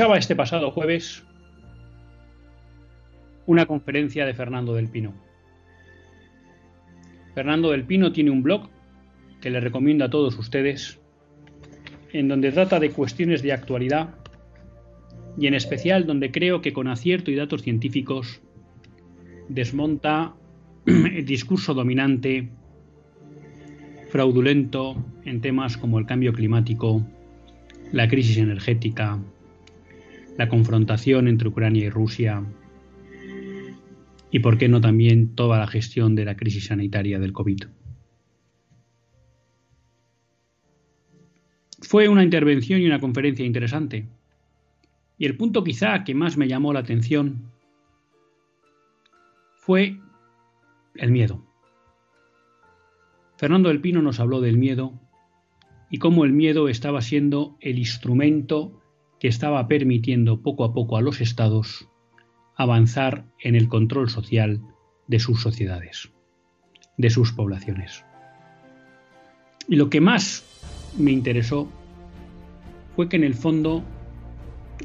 Escuchaba este pasado jueves una conferencia de Fernando del Pino. Fernando del Pino tiene un blog que le recomiendo a todos ustedes, en donde trata de cuestiones de actualidad y en especial donde creo que con acierto y datos científicos desmonta el discurso dominante, fraudulento en temas como el cambio climático, la crisis energética, la confrontación entre Ucrania y Rusia y, por qué no, también toda la gestión de la crisis sanitaria del COVID. Fue una intervención y una conferencia interesante. Y el punto quizá que más me llamó la atención fue el miedo. Fernando del Pino nos habló del miedo y cómo el miedo estaba siendo el instrumento que estaba permitiendo poco a poco a los estados avanzar en el control social de sus sociedades, de sus poblaciones. Y lo que más me interesó fue que en el fondo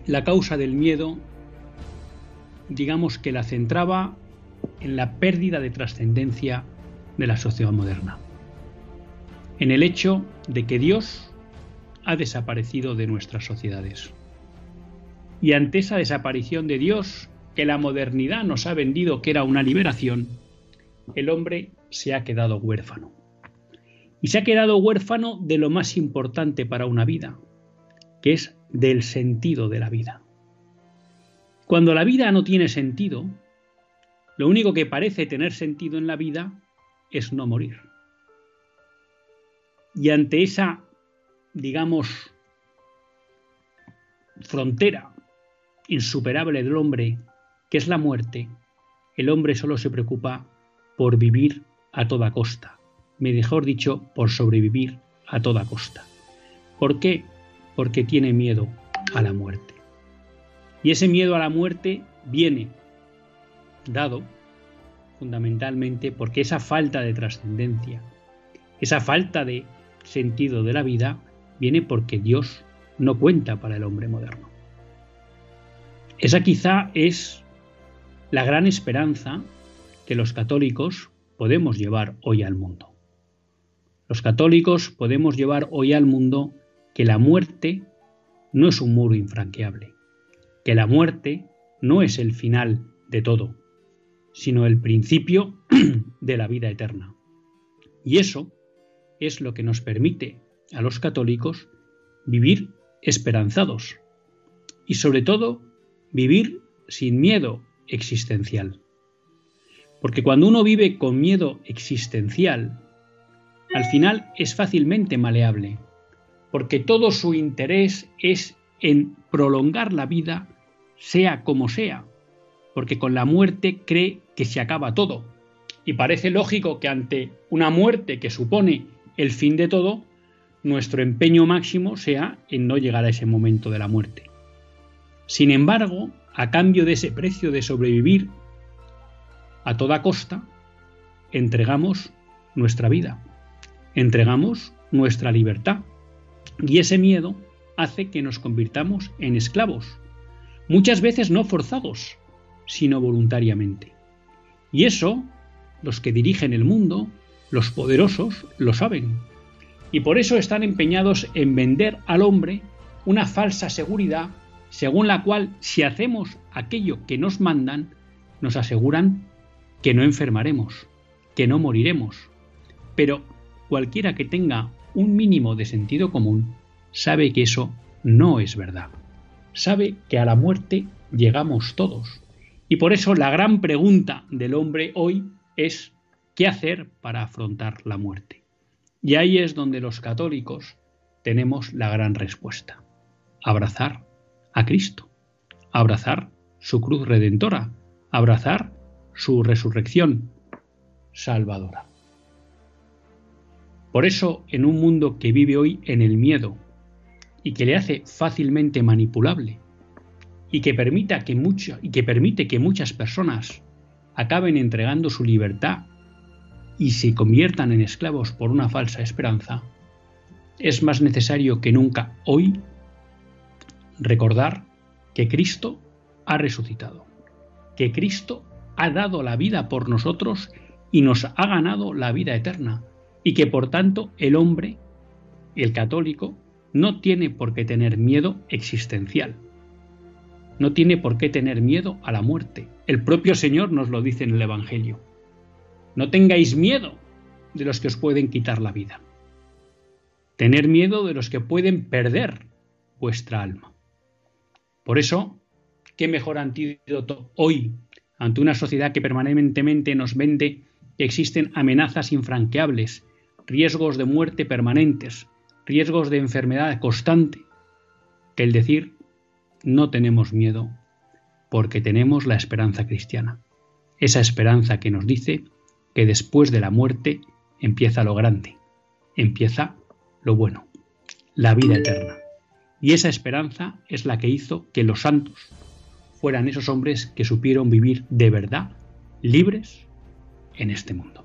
la causa del miedo, digamos que la centraba en la pérdida de trascendencia de la sociedad moderna, en el hecho de que Dios ha desaparecido de nuestras sociedades. Y ante esa desaparición de Dios, que la modernidad nos ha vendido que era una liberación, el hombre se ha quedado huérfano. Y se ha quedado huérfano de lo más importante para una vida, que es del sentido de la vida. Cuando la vida no tiene sentido, lo único que parece tener sentido en la vida es no morir. Y ante esa, digamos, frontera insuperable del hombre, que es la muerte, el hombre solo se preocupa por vivir a toda costa, mejor dicho, por sobrevivir a toda costa. ¿Por qué? Porque tiene miedo a la muerte. Y ese miedo a la muerte viene dado fundamentalmente porque esa falta de trascendencia, esa falta de sentido de la vida, viene porque Dios no cuenta para el hombre moderno. Esa quizá es la gran esperanza que los católicos podemos llevar hoy al mundo. Los católicos podemos llevar hoy al mundo que la muerte no es un muro infranqueable, que la muerte no es el final de todo, sino el principio de la vida eterna. Y eso es lo que nos permite a los católicos vivir esperanzados y sobre todo vivir sin miedo existencial. Porque cuando uno vive con miedo existencial, al final es fácilmente maleable, porque todo su interés es en prolongar la vida, sea como sea, porque con la muerte cree que se acaba todo. Y parece lógico que ante una muerte que supone el fin de todo, nuestro empeño máximo sea en no llegar a ese momento de la muerte. Sin embargo, a cambio de ese precio de sobrevivir a toda costa, entregamos nuestra vida, entregamos nuestra libertad. Y ese miedo hace que nos convirtamos en esclavos, muchas veces no forzados, sino voluntariamente. Y eso, los que dirigen el mundo, los poderosos, lo saben. Y por eso están empeñados en vender al hombre una falsa seguridad según la cual si hacemos aquello que nos mandan, nos aseguran que no enfermaremos, que no moriremos. Pero cualquiera que tenga un mínimo de sentido común sabe que eso no es verdad. Sabe que a la muerte llegamos todos. Y por eso la gran pregunta del hombre hoy es ¿qué hacer para afrontar la muerte? Y ahí es donde los católicos tenemos la gran respuesta. Abrazar a Cristo, abrazar su cruz redentora, abrazar su resurrección salvadora. Por eso, en un mundo que vive hoy en el miedo y que le hace fácilmente manipulable y que, que y que permite que muchas personas acaben entregando su libertad y se conviertan en esclavos por una falsa esperanza, es más necesario que nunca hoy recordar que Cristo ha resucitado, que Cristo ha dado la vida por nosotros y nos ha ganado la vida eterna, y que por tanto el hombre, el católico, no tiene por qué tener miedo existencial. No tiene por qué tener miedo a la muerte. El propio Señor nos lo dice en el Evangelio. No tengáis miedo de los que os pueden quitar la vida. Tener miedo de los que pueden perder vuestra alma. Por eso, ¿qué mejor antídoto hoy ante una sociedad que permanentemente nos vende que existen amenazas infranqueables, riesgos de muerte permanentes, riesgos de enfermedad constante, que el decir no tenemos miedo porque tenemos la esperanza cristiana. Esa esperanza que nos dice que después de la muerte empieza lo grande, empieza lo bueno, la vida eterna. Y esa esperanza es la que hizo que los santos fueran esos hombres que supieron vivir de verdad, libres en este mundo.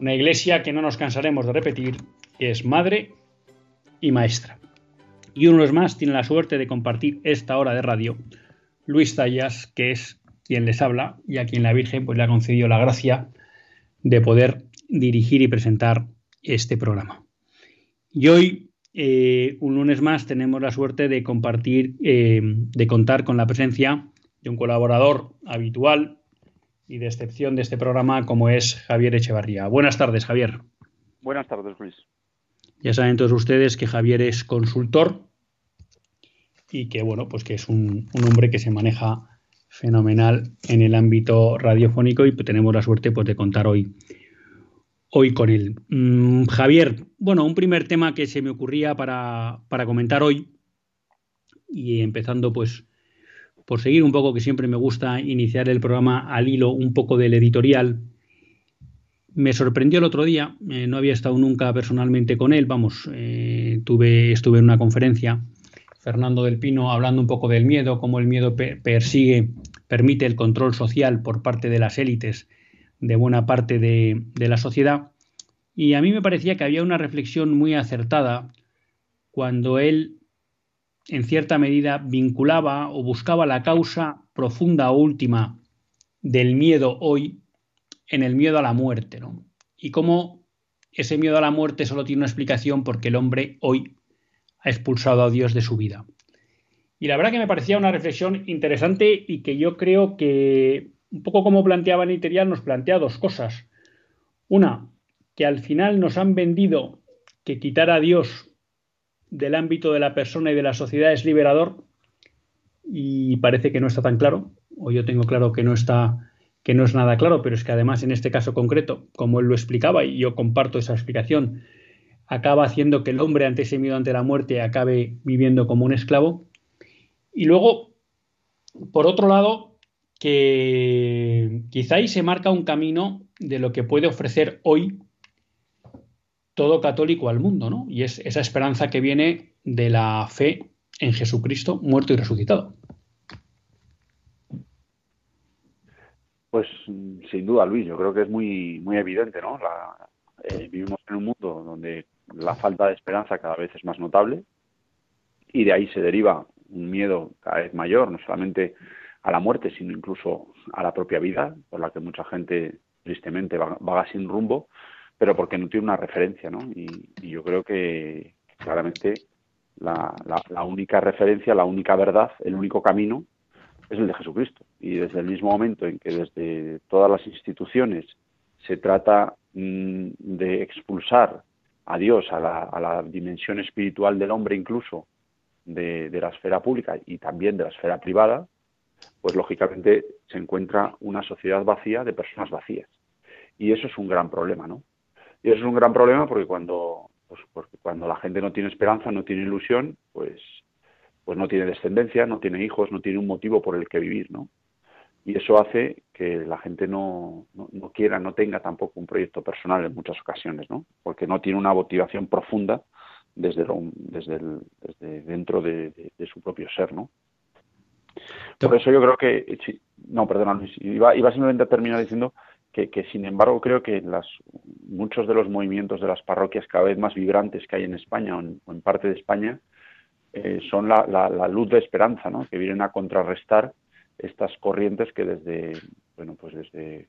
Una iglesia que no nos cansaremos de repetir es madre y maestra. Y uno más tiene la suerte de compartir esta hora de radio Luis Tallas, que es quien les habla y a quien la Virgen pues, le ha concedido la gracia de poder dirigir y presentar este programa. Y hoy, eh, un lunes más, tenemos la suerte de compartir, eh, de contar con la presencia de un colaborador habitual y de excepción de este programa como es Javier Echevarría. Buenas tardes, Javier. Buenas tardes, Luis. Ya saben todos ustedes que Javier es consultor y que, bueno, pues que es un, hombre que se maneja fenomenal en el ámbito radiofónico y tenemos la suerte pues, de contar hoy, hoy con él. Mm, Javier, bueno, un primer tema que se me ocurría para, para comentar hoy y empezando pues por seguir un poco, que siempre me gusta iniciar el programa al hilo un poco del editorial. Me sorprendió el otro día, eh, no había estado nunca personalmente con él, vamos, eh, tuve, estuve en una conferencia, Fernando del Pino, hablando un poco del miedo, cómo el miedo persigue, permite el control social por parte de las élites de buena parte de, de la sociedad. Y a mí me parecía que había una reflexión muy acertada cuando él en cierta medida, vinculaba o buscaba la causa profunda o última del miedo hoy en el miedo a la muerte, ¿no? Y cómo ese miedo a la muerte solo tiene una explicación porque el hombre hoy ha expulsado a Dios de su vida. Y la verdad que me parecía una reflexión interesante y que yo creo que, un poco como planteaba Niterial, nos plantea dos cosas. Una, que al final nos han vendido que quitar a Dios del ámbito de la persona y de la sociedad es liberador y parece que no está tan claro, o yo tengo claro que no está que no es nada claro, pero es que además en este caso concreto, como él lo explicaba y yo comparto esa explicación, acaba haciendo que el hombre ante ese miedo ante la muerte acabe viviendo como un esclavo. Y luego, por otro lado, que quizá ahí se marca un camino de lo que puede ofrecer hoy todo católico al mundo, ¿no? Y es esa esperanza que viene de la fe en Jesucristo muerto y resucitado. Pues sin duda, Luis, yo creo que es muy, muy evidente, ¿no? Eh, vivimos en un mundo donde la falta de esperanza cada vez es más notable y de ahí se deriva un miedo cada vez mayor, no solamente a la muerte, sino incluso a la propia vida, por la que mucha gente tristemente vaga sin rumbo pero porque no tiene una referencia, ¿no? Y, yo creo que claramente la, la, única referencia, la única verdad, el único camino es el de Jesucristo. Y desde el mismo momento en que desde todas las instituciones se trata mm, de expulsar a Dios, a la, a la, dimensión espiritual del hombre incluso, de, de la esfera pública y también de la esfera privada, pues lógicamente se encuentra una sociedad vacía de personas vacías. Y eso es un gran problema, ¿no? Y eso es un gran problema porque cuando, pues, porque cuando la gente no tiene esperanza, no tiene ilusión, pues, pues no tiene descendencia, no tiene hijos, no tiene un motivo por el que vivir, ¿no? Y eso hace que la gente no, no, quiera, no tenga tampoco un proyecto personal en muchas ocasiones, ¿no? Porque no tiene una motivación profunda desde, desde, el, desde dentro de, su propio ser, ¿no? Por eso yo creo que, no, perdona Luis, iba, iba simplemente a terminar diciendo que, sin embargo creo que las, muchos de los movimientos de las parroquias cada vez más vibrantes que hay en España o en, parte de España eh, son la, luz de esperanza, ¿no? que vienen a contrarrestar estas corrientes que desde, bueno, pues desde,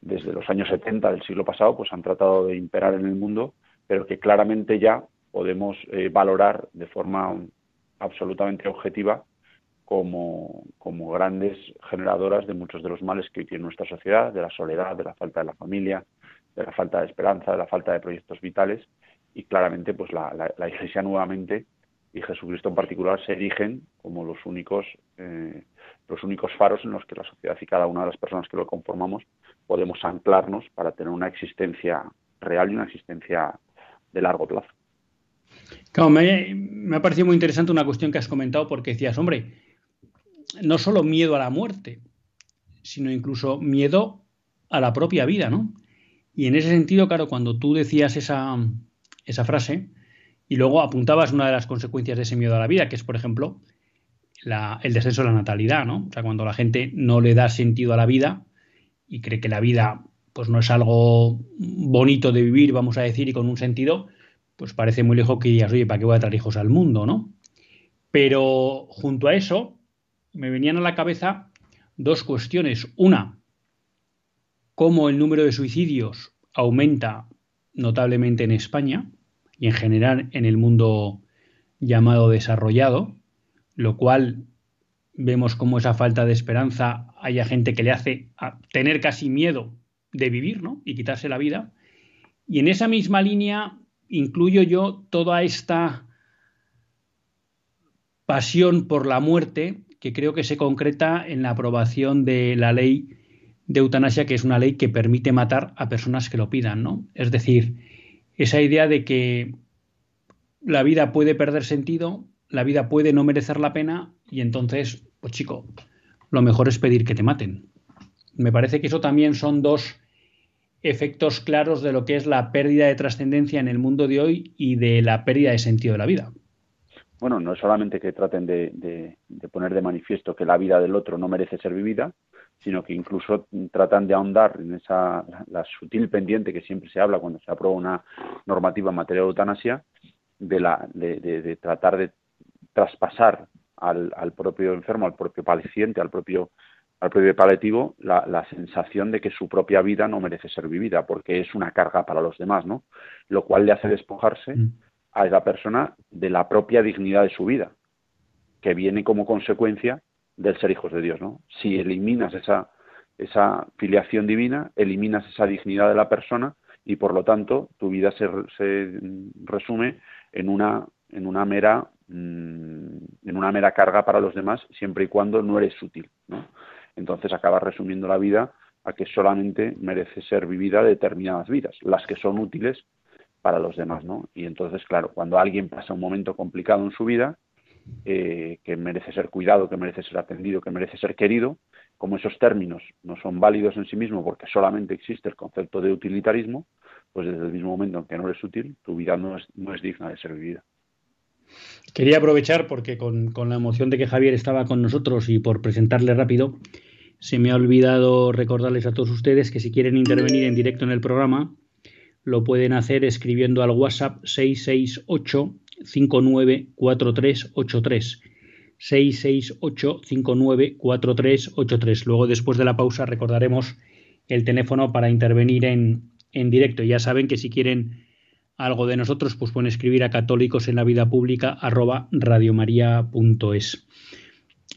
desde los años 70 del siglo pasado pues han tratado de imperar en el mundo, pero que claramente ya podemos eh, valorar de forma absolutamente objetiva como, como grandes generadoras de muchos de los males que hoy tiene nuestra sociedad, de la soledad, de la falta de la familia, de la falta de esperanza, de la falta de proyectos vitales y claramente pues la, la, Iglesia nuevamente y Jesucristo en particular se erigen como los únicos eh, los únicos faros en los que la sociedad y cada una de las personas que lo conformamos podemos anclarnos para tener una existencia real y una existencia de largo plazo. Claro, me, me ha parecido muy interesante una cuestión que has comentado porque decías, hombre, no solo miedo a la muerte, sino incluso miedo a la propia vida, ¿no? Y en ese sentido, claro, cuando tú decías esa, esa frase y luego apuntabas una de las consecuencias de ese miedo a la vida, que es, por ejemplo, el descenso de la natalidad, ¿no? O sea, cuando la gente no le da sentido a la vida y cree que la vida pues no es algo bonito de vivir, vamos a decir, y con un sentido, pues parece muy lejos que digas, oye, ¿para qué voy a traer hijos al mundo, no? Pero junto a eso, me venían a la cabeza dos cuestiones. Una, cómo el número de suicidios aumenta notablemente en España y en general en el mundo llamado desarrollado, lo cual vemos como esa falta de esperanza haya gente que le hace tener casi miedo de vivir ¿no? y quitarse la vida. Y en esa misma línea incluyo yo toda esta pasión por la muerte que creo que se concreta en la aprobación de la ley de eutanasia, que es una ley que permite matar a personas que lo pidan, ¿no? Es decir, esa idea de que la vida puede perder sentido, la vida puede no merecer la pena y entonces, pues chico, lo mejor es pedir que te maten. Me parece que eso también son dos efectos claros de lo que es la pérdida de trascendencia en el mundo de hoy y de la pérdida de sentido de la vida. Bueno, no es solamente que traten de, poner de manifiesto que la vida del otro no merece ser vivida, sino que incluso tratan de ahondar en esa la, sutil pendiente que siempre se habla cuando se aprueba una normativa en materia de eutanasia, de, la, de, tratar de traspasar al, al, propio enfermo, al propio paciente, al propio al propio paliativo la, la, sensación de que su propia vida no merece ser vivida porque es una carga para los demás, ¿no? Lo cual le hace despojarse mm. A esa persona de la propia dignidad de su vida, que viene como consecuencia del ser hijos de Dios, ¿no? Si eliminas esa, esa filiación divina, eliminas esa dignidad de la persona y por lo tanto tu vida se, se resume en una, en una mera mm, en una mera carga para los demás siempre y cuando no eres útil, ¿no? entonces acabas resumiendo la vida a que solamente merece ser vivida determinadas vidas, las que son útiles para los demás, ¿no? Y entonces, claro, cuando alguien pasa un momento complicado en su vida, eh, que merece ser cuidado, que merece ser atendido, que merece ser querido, como esos términos no son válidos en sí mismos porque solamente existe el concepto de utilitarismo, pues desde el mismo momento en que no eres útil, tu vida no es, no es digna de ser vivida. Quería aprovechar porque con, la emoción de que Javier estaba con nosotros y por presentarle rápido, se me ha olvidado recordarles a todos ustedes que si quieren intervenir en directo en el programa, lo pueden hacer escribiendo al WhatsApp 668 594383. 668 594383. Luego, después de la pausa, recordaremos el teléfono para intervenir en, en directo. Ya saben que si quieren algo de nosotros, pues pueden escribir a católicos en la vida pública.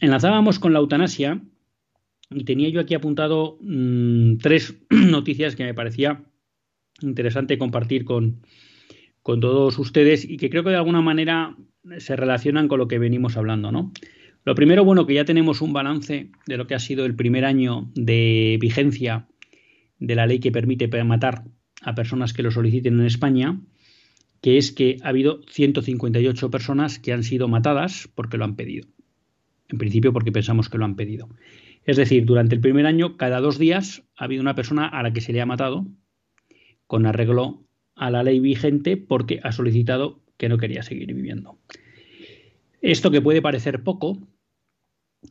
Enlazábamos con la eutanasia y tenía yo aquí apuntado mm, tres noticias que me parecía interesante compartir con, con todos ustedes y que creo que de alguna manera se relacionan con lo que venimos hablando, ¿no? Lo primero, bueno, que ya tenemos un balance de lo que ha sido el primer año de vigencia de la ley que permite matar a personas que lo soliciten en España que es que ha habido 158 personas que han sido matadas porque lo han pedido. En principio porque pensamos que lo han pedido. Es decir, durante el primer año, cada dos días ha habido una persona a la que se le ha matado con arreglo a la ley vigente porque ha solicitado que no quería seguir viviendo. Esto que puede parecer poco,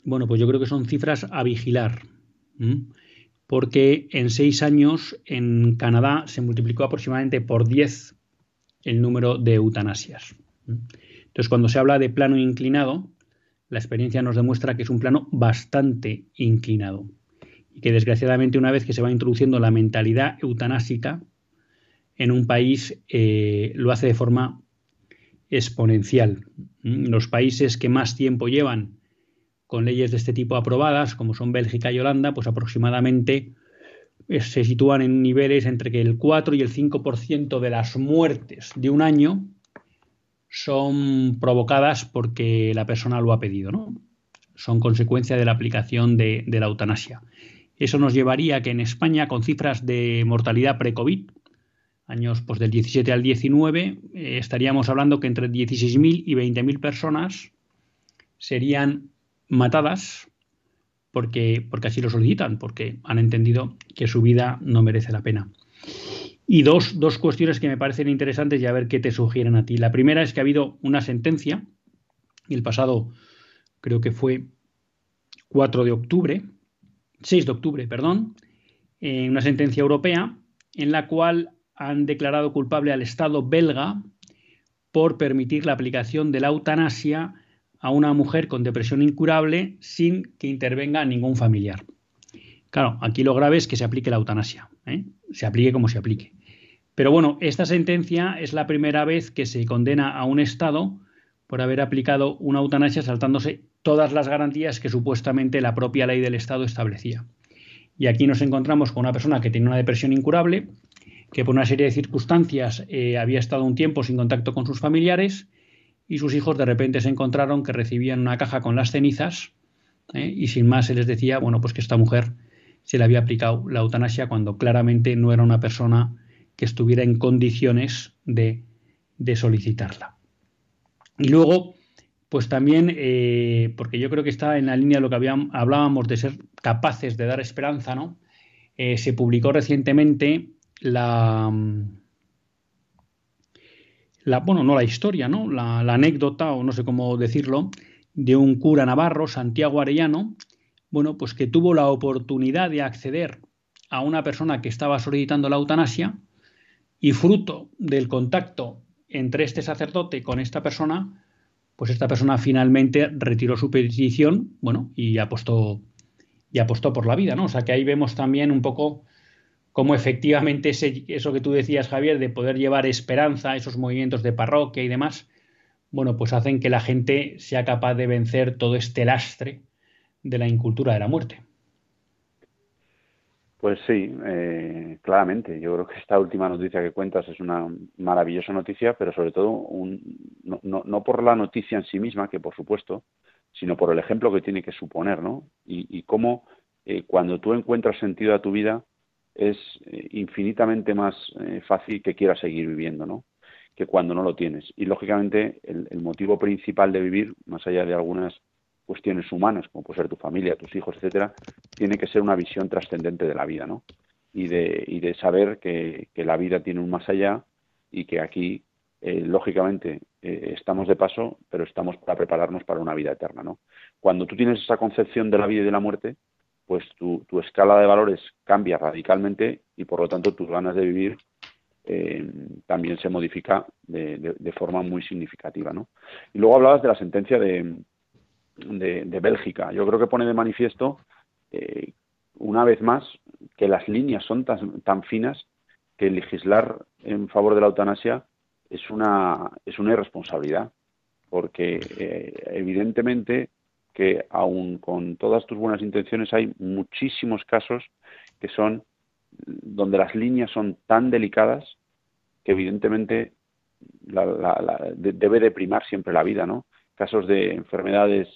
bueno, pues yo creo que son cifras a vigilar, porque en seis años en Canadá se multiplicó aproximadamente por 10 el número de eutanasias. Entonces, cuando se habla de plano inclinado, la experiencia nos demuestra que es un plano bastante inclinado y que desgraciadamente una vez que se va introduciendo la mentalidad eutanásica en un país eh, lo hace de forma exponencial. Los países que más tiempo llevan con leyes de este tipo aprobadas, como son Bélgica y Holanda, pues aproximadamente se sitúan en niveles entre que el 4 y el 5% de las muertes de un año son provocadas porque la persona lo ha pedido, ¿no? Son consecuencia de la aplicación de, la eutanasia. Eso nos llevaría a que en España, con cifras de mortalidad pre-COVID, años pues, del 17 al 19, eh, estaríamos hablando que entre 16.000 y 20.000 personas serían matadas porque, porque así lo solicitan, porque han entendido que su vida no merece la pena. Y dos, dos cuestiones que me parecen interesantes y a ver qué te sugieren a ti. La primera es que ha habido una sentencia, el pasado creo que fue 4 de octubre, 6 de octubre, perdón, en una sentencia europea en la cual han declarado culpable al Estado belga por permitir la aplicación de la eutanasia a una mujer con depresión incurable sin que intervenga ningún familiar. Claro, aquí lo grave es que se aplique la eutanasia, ¿eh? se aplique como se aplique. Pero bueno, esta sentencia es la primera vez que se condena a un Estado por haber aplicado una eutanasia saltándose todas las garantías que supuestamente la propia ley del Estado establecía. Y aquí nos encontramos con una persona que tiene una depresión incurable, que por una serie de circunstancias eh, había estado un tiempo sin contacto con sus familiares y sus hijos de repente se encontraron que recibían una caja con las cenizas ¿eh? y sin más se les decía, bueno, pues que esta mujer se le había aplicado la eutanasia cuando claramente no era una persona que estuviera en condiciones de, solicitarla. Y luego, pues también, eh, porque yo creo que está en la línea de lo que hablábamos de ser capaces de dar esperanza, ¿no? Se publicó recientemente la, bueno, no la historia, ¿no? La, la, anécdota, o no sé cómo decirlo, de un cura navarro, Santiago Arellano, bueno, pues que tuvo la oportunidad de acceder a una persona que estaba solicitando la eutanasia y fruto del contacto entre este sacerdote con esta persona, pues esta persona finalmente retiró su petición, bueno, y apostó y apostó por la vida, ¿no? O sea que ahí vemos también un poco cómo efectivamente eso que tú decías, Javier, de poder llevar esperanza a esos movimientos de parroquia y demás, bueno, pues hacen que la gente sea capaz de vencer todo este lastre de la incultura de la muerte. Pues sí, eh, claramente. Yo creo que esta última noticia que cuentas es una maravillosa noticia, pero sobre todo un, no, no, por la noticia en sí misma, que por supuesto, sino por el ejemplo que tiene que suponer, ¿no? Y, cómo eh, cuando tú encuentras sentido a tu vida es infinitamente más eh, fácil que quieras seguir viviendo, ¿no? Que cuando no lo tienes. Y lógicamente el, motivo principal de vivir, más allá de algunas cuestiones humanas, como puede ser tu familia, tus hijos, etcétera, tiene que ser una visión trascendente de la vida, ¿no? Y de, y de saber que, que la vida tiene un más allá y que aquí eh, lógicamente eh, estamos de paso, pero estamos para prepararnos para una vida eterna, ¿no? Cuando tú tienes esa concepción de la vida y de la muerte, pues tu, escala de valores cambia radicalmente y por lo tanto tus ganas de vivir eh, también se modifica de, forma muy significativa, ¿no? Y luego hablabas de la sentencia de, de Bélgica. Yo creo que pone de manifiesto una vez más que las líneas son tan, tan finas que legislar en favor de la eutanasia es una, es una irresponsabilidad, porque eh, evidentemente que aun con todas tus buenas intenciones hay muchísimos casos que son donde las líneas son tan delicadas que evidentemente debe de primar siempre la vida, ¿no? Casos de enfermedades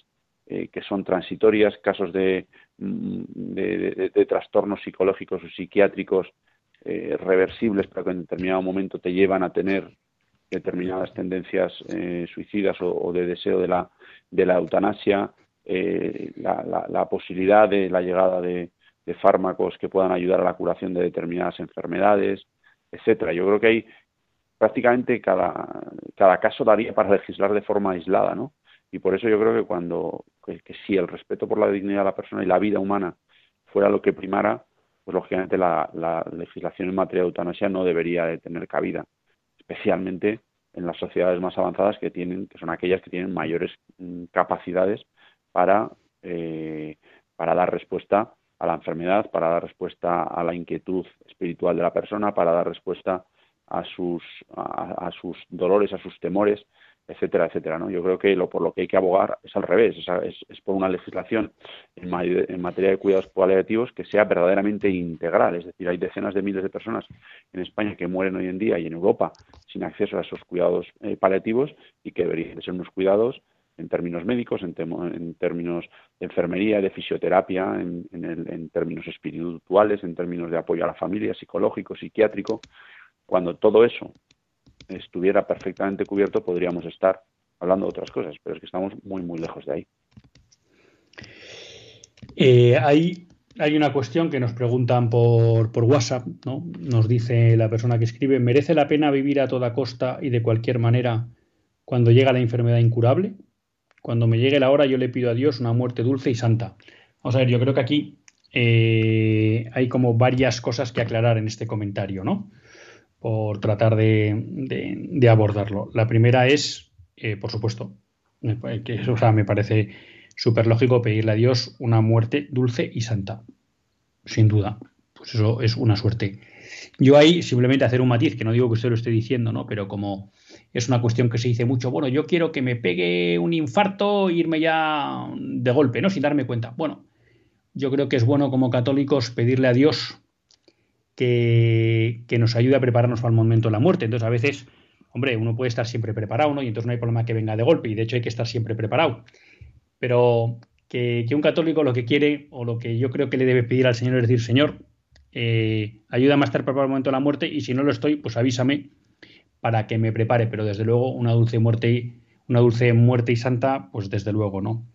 eh, que son transitorias, casos de, mm, de, trastornos psicológicos o psiquiátricos eh, reversibles, pero que en determinado momento te llevan a tener determinadas tendencias eh, suicidas o, de deseo de la, de la eutanasia, eh, la, posibilidad de la llegada de, fármacos que puedan ayudar a la curación de determinadas enfermedades, etcétera. Yo creo que hay prácticamente cada, cada caso daría para legislar de forma aislada, ¿no? Y por eso yo creo que cuando que, si el respeto por la dignidad de la persona y la vida humana fuera lo que primara, pues lógicamente la, la legislación en materia de eutanasia no debería de tener cabida especialmente en las sociedades más avanzadas que tienen, que son aquellas que tienen mayores mm, capacidades para, eh, para dar respuesta a la enfermedad, para dar respuesta a la inquietud espiritual de la persona, para dar respuesta a sus, a sus dolores, a sus temores, etcétera, etcétera. ¿no? Yo creo que lo por lo que hay que abogar es al revés, es, por una legislación en, materia de cuidados paliativos que sea verdaderamente integral. Es decir, hay decenas de miles de personas en España que mueren hoy en día y en Europa sin acceso a esos cuidados eh, paliativos y que deberían ser unos cuidados en términos médicos, en, términos de enfermería, de fisioterapia, en, en términos espirituales, en términos de apoyo a la familia, psicológico, psiquiátrico. Cuando todo eso estuviera perfectamente cubierto, podríamos estar hablando de otras cosas, pero es que estamos muy, muy lejos de ahí. Eh, hay, hay, una cuestión que nos preguntan por, por WhatsApp, ¿no? Nos dice la persona que escribe, ¿merece la pena vivir a toda costa y de cualquier manera cuando llega la enfermedad incurable? Cuando me llegue la hora yo le pido a Dios una muerte dulce y santa. Vamos a ver, yo creo que aquí eh, hay como varias cosas que aclarar en este comentario, ¿no? por tratar de, abordarlo. La primera es, eh, por supuesto, que me parece súper lógico pedirle a Dios una muerte dulce y santa. Sin duda. Pues eso es una suerte. Yo ahí simplemente hacer un matiz, que no digo que usted lo esté diciendo, ¿no? Pero como es una cuestión que se dice mucho, bueno, yo quiero que me pegue un infarto e irme ya de golpe, ¿no? Sin darme cuenta. Bueno, yo creo que es bueno como católicos pedirle a Dios que que, nos ayude a prepararnos para el momento de la muerte. Entonces, a veces, hombre, uno puede estar siempre preparado, ¿no? Y entonces no hay problema que venga de golpe, y de hecho hay que estar siempre preparado. Pero que, un católico lo que quiere, o lo que yo creo que le debe pedir al Señor es decir, Señor, eh, ayúdame a estar preparado el momento de la muerte, y si no lo estoy, pues avísame para que me prepare. Pero desde luego, una dulce muerte, una dulce muerte y santa, pues desde luego, ¿no?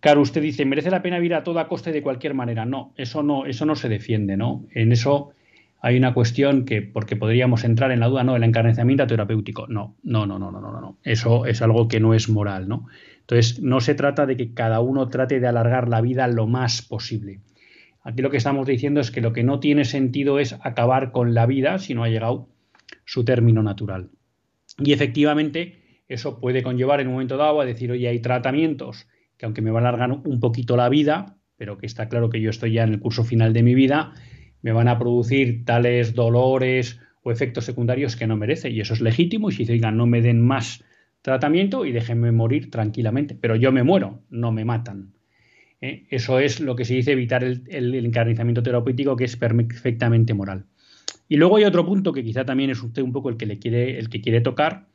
Claro, usted dice, merece la pena vivir a toda costa y de cualquier manera. No, eso no, eso no se defiende, ¿no? En eso hay una cuestión que, porque podríamos entrar en la duda, no, el encarnizamiento terapéutico. No, no, no, no, no, no, no. Eso es algo que no es moral, ¿no? Entonces, no se trata de que cada uno trate de alargar la vida lo más posible. Aquí lo que estamos diciendo es que lo que no tiene sentido es acabar con la vida si no ha llegado su término natural. Y efectivamente, eso puede conllevar en un momento dado a decir, oye, hay tratamientos que aunque me va a alargar un poquito la vida, pero que está claro que yo estoy ya en el curso final de mi vida, me van a producir tales dolores o efectos secundarios que no merece. Y eso es legítimo. Y si digan, no me den más tratamiento y déjenme morir tranquilamente. Pero yo me muero, no me matan. ¿Eh? Eso es lo que se dice evitar el, encarnizamiento terapéutico, que es perfectamente moral. Y luego hay otro punto que quizá también es usted un poco el que le quiere, el que quiere tocar,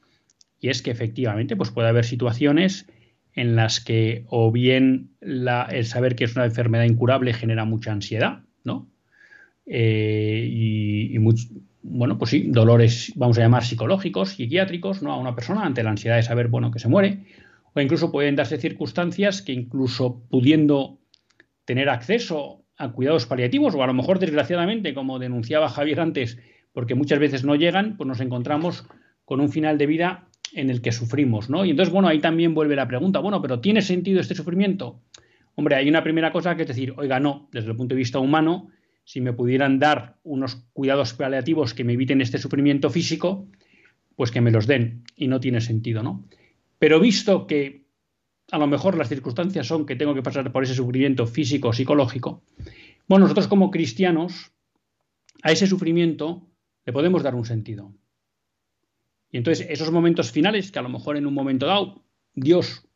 y es que efectivamente pues puede haber situaciones en las que o bien el saber que es una enfermedad incurable genera mucha ansiedad, ¿no? Eh, y, bueno, pues sí, dolores, vamos a llamar psicológicos, psiquiátricos, ¿no? A una persona ante la ansiedad de saber, bueno, que se muere. O incluso pueden darse circunstancias que incluso pudiendo tener acceso a cuidados paliativos, o a lo mejor desgraciadamente, como denunciaba Javier antes, porque muchas veces no llegan, pues nos encontramos con un final de vida en el que sufrimos, ¿no? Y entonces, bueno, ahí también vuelve la pregunta, bueno, pero ¿tiene sentido este sufrimiento? Hombre, hay una primera cosa que es decir, oiga, no, desde el punto de vista humano, si me pudieran dar unos cuidados paliativos que me eviten este sufrimiento físico, pues que me los den y no tiene sentido, ¿no? Pero visto que a lo mejor las circunstancias son que tengo que pasar por ese sufrimiento físico, psicológico, bueno, nosotros como cristianos a ese sufrimiento le podemos dar un sentido. Y entonces esos momentos finales que a lo mejor en un momento dado Dios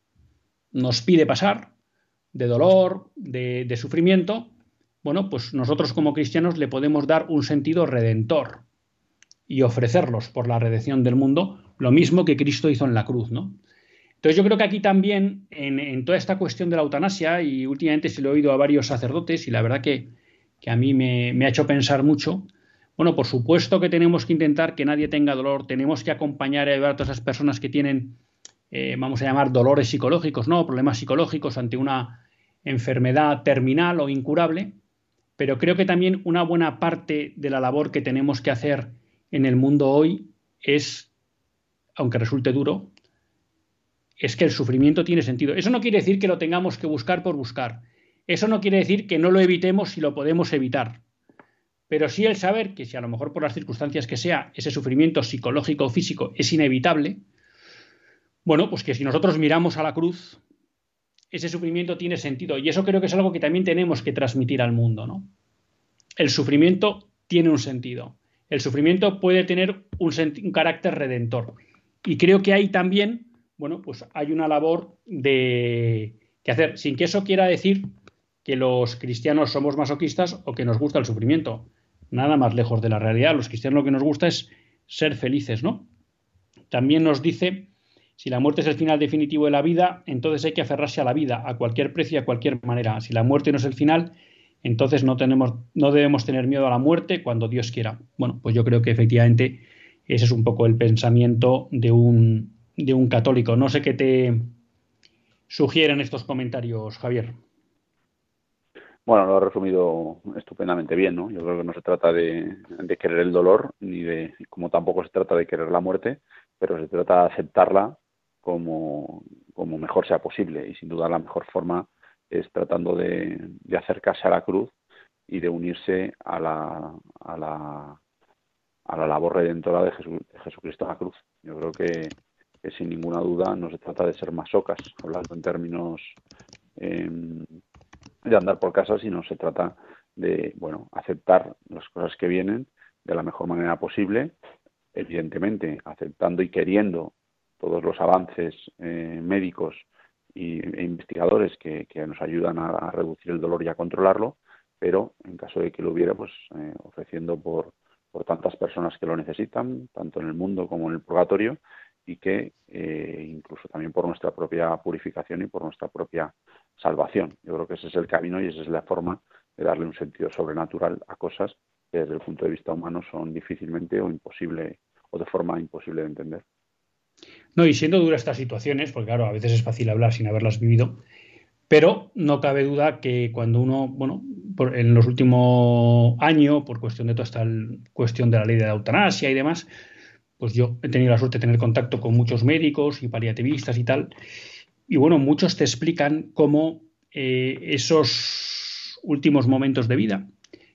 nos pide pasar, de dolor, de, sufrimiento, bueno, pues nosotros como cristianos le podemos dar un sentido redentor y ofrecerlos por la redención del mundo, lo mismo que Cristo hizo en la cruz, ¿no? Entonces yo creo que aquí también, en, toda esta cuestión de la eutanasia, y últimamente se lo he oído a varios sacerdotes, y la verdad que, a mí me, me, ha hecho pensar mucho, bueno, por supuesto que tenemos que intentar que nadie tenga dolor, tenemos que acompañar y ayudar a todas esas personas que tienen, eh, vamos a llamar, dolores psicológicos, ¿no? Problemas psicológicos ante una enfermedad terminal o incurable, pero creo que también una buena parte de la labor que tenemos que hacer en el mundo hoy es, aunque resulte duro, es que el sufrimiento tiene sentido. Eso no quiere decir que lo tengamos que buscar por buscar. Eso no quiere decir que no lo evitemos si lo podemos evitar pero sí el saber que si a lo mejor por las circunstancias que sea, ese sufrimiento psicológico o físico es inevitable, bueno, pues que si nosotros miramos a la cruz, ese sufrimiento tiene sentido. Y eso creo que es algo que también tenemos que transmitir al mundo, ¿no? El sufrimiento tiene un sentido. El sufrimiento puede tener un, un carácter redentor. Y creo que hay también, bueno, pues hay una labor de que hacer, sin que eso quiera decir que los cristianos somos masoquistas o que nos gusta el sufrimiento nada más lejos de la realidad. Los cristianos lo que nos gusta es ser felices, ¿no? También nos dice, si la muerte es el final definitivo de la vida, entonces hay que aferrarse a la vida, a cualquier precio y a cualquier manera. Si la muerte no es el final, entonces no, tenemos, no debemos tener miedo a la muerte cuando Dios quiera. Bueno, pues yo creo que efectivamente ese es un poco el pensamiento de un, de un católico. No sé qué te sugieren estos comentarios, Javier. Bueno, lo ha resumido estupendamente bien, ¿no? Yo creo que no se trata de, querer el dolor, ni de, como tampoco se trata de querer la muerte, pero se trata de aceptarla como, como mejor sea posible. Y sin duda la mejor forma es tratando de, acercarse a la cruz y de unirse a la, a la, a la labor redentora de, Jesucristo en la cruz. Yo creo que, sin ninguna duda no se trata de ser masocas, hablando en términos eh, de andar por casa, sino se trata de, bueno, aceptar las cosas que vienen de la mejor manera posible, evidentemente aceptando y queriendo todos los avances eh, médicos e investigadores que, nos ayudan a, reducir el dolor y a controlarlo, pero en caso de que lo hubiera, pues eh, ofreciendo por, por tantas personas que lo necesitan, tanto en el mundo como en el purgatorio, y que eh, incluso también por nuestra propia purificación y por nuestra propia salvación. Yo creo que ese es el camino y esa es la forma de darle un sentido sobrenatural a cosas que desde el punto de vista humano son difícilmente o imposible o de forma imposible de entender. No, y siendo duras estas situaciones, porque claro, a veces es fácil hablar sin haberlas vivido, pero no cabe duda que cuando uno, bueno, en los últimos años, por cuestión de toda esta cuestión de la ley de la eutanasia y demás, pues yo he tenido la suerte de tener contacto con muchos médicos y paliativistas y tal, y bueno, muchos te explican cómo eh, esos últimos momentos de vida,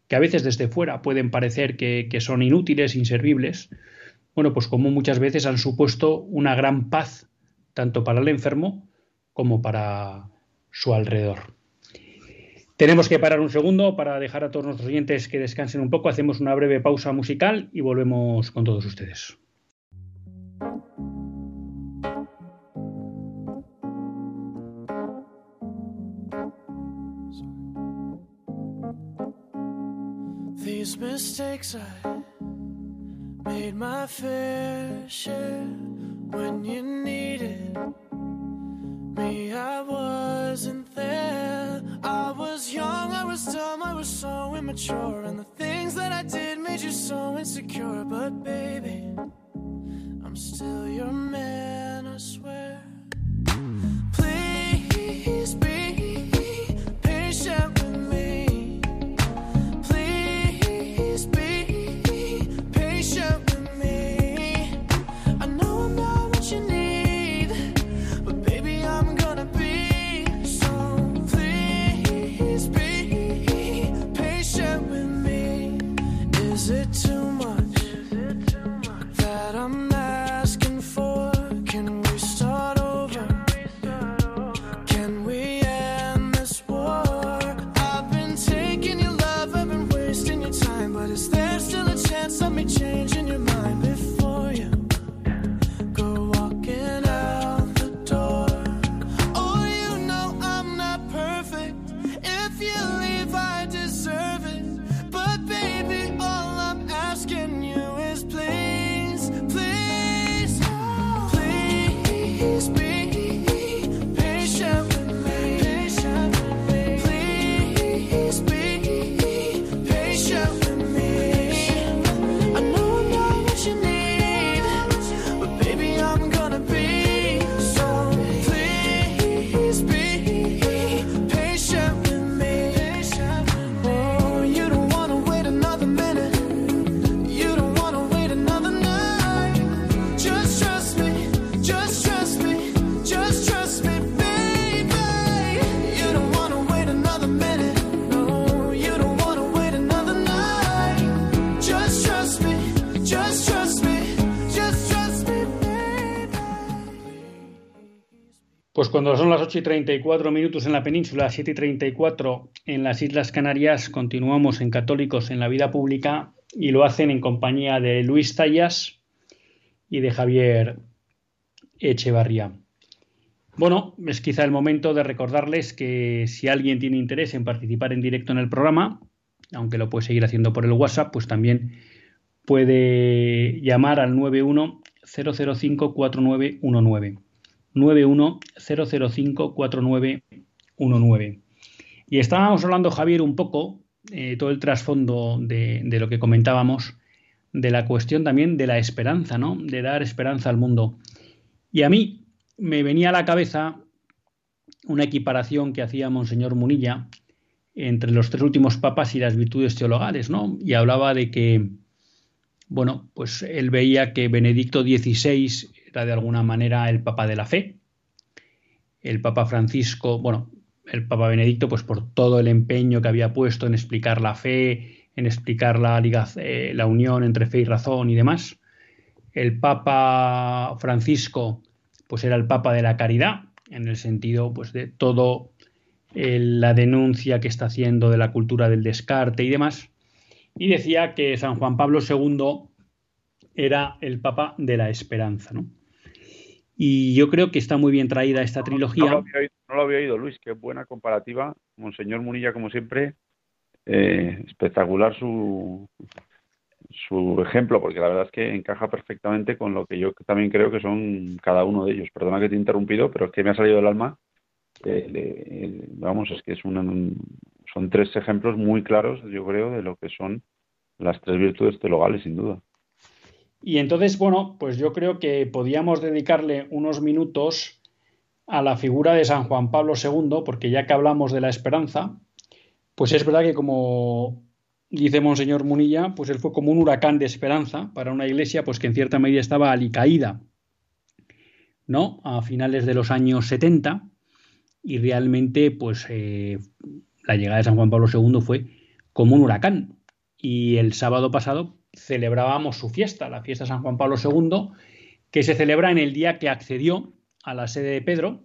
que a veces desde fuera pueden parecer que, son inútiles, inservibles, bueno, pues como muchas veces han supuesto una gran paz, tanto para el enfermo como para su alrededor. Tenemos que parar un segundo para dejar a todos nuestros oyentes que descansen un poco. Hacemos una breve pausa musical y volvemos con todos ustedes. Mistakes I made my fair share when you needed me. I wasn't there. I was young, I was dumb, I was so immature, and the things that I did made you so insecure. But baby, I'm still your man, I swear. 8 y 34 minutos en la península, 7 y 34 en las Islas Canarias, continuamos en Católicos en la Vida Pública y lo hacen en compañía de Luis Tallas y de Javier Echevarría. Bueno, es quizá el momento de recordarles que si alguien tiene interés en participar en directo en el programa, aunque lo puede seguir haciendo por el WhatsApp, pues también puede llamar al 91 005 4919. 910054919. Y estábamos hablando, Javier, un poco, eh, todo el trasfondo de, lo que comentábamos, de la cuestión también de la esperanza, ¿no? De dar esperanza al mundo. Y a mí me venía a la cabeza una equiparación que hacía Monseñor Munilla entre los tres últimos papas y las virtudes teologales, ¿no? Y hablaba de que, bueno, pues él veía que Benedicto XVI de alguna manera el Papa de la Fe. El Papa Francisco, bueno, el Papa Benedicto, pues por todo el empeño que había puesto en explicar la fe, en explicar la, eh, la unión entre fe y razón y demás. El Papa Francisco, pues era el Papa de la caridad, en el sentido pues, de todo eh, la denuncia que está haciendo de la cultura del descarte y demás. Y decía que San Juan Pablo II era el Papa de la esperanza. ¿no? Y yo creo que está muy bien traída esta trilogía. No, lo, había oído, Luis, qué buena comparativa. Monseñor Munilla, como siempre, eh, espectacular su, su ejemplo, porque la verdad es que encaja perfectamente con lo que yo también creo que son cada uno de ellos. Perdona que te he interrumpido, pero es que me ha salido del alma. vamos, es que es son tres ejemplos muy claros, yo creo, de lo que son las tres virtudes teologales, sin duda. Y entonces, bueno, pues yo creo que podíamos dedicarle unos minutos a la figura de San Juan Pablo II, porque ya que hablamos de la esperanza, pues es verdad que como dice Monseñor Munilla, pues él fue como un huracán de esperanza para una iglesia pues que en cierta medida estaba alicaída, ¿no? A finales de los años 70 y realmente pues eh, la llegada de San Juan Pablo II fue como un huracán. Y el sábado pasado celebrábamos su fiesta, la fiesta de San Juan Pablo II, que se celebra en el día que accedió a la sede de Pedro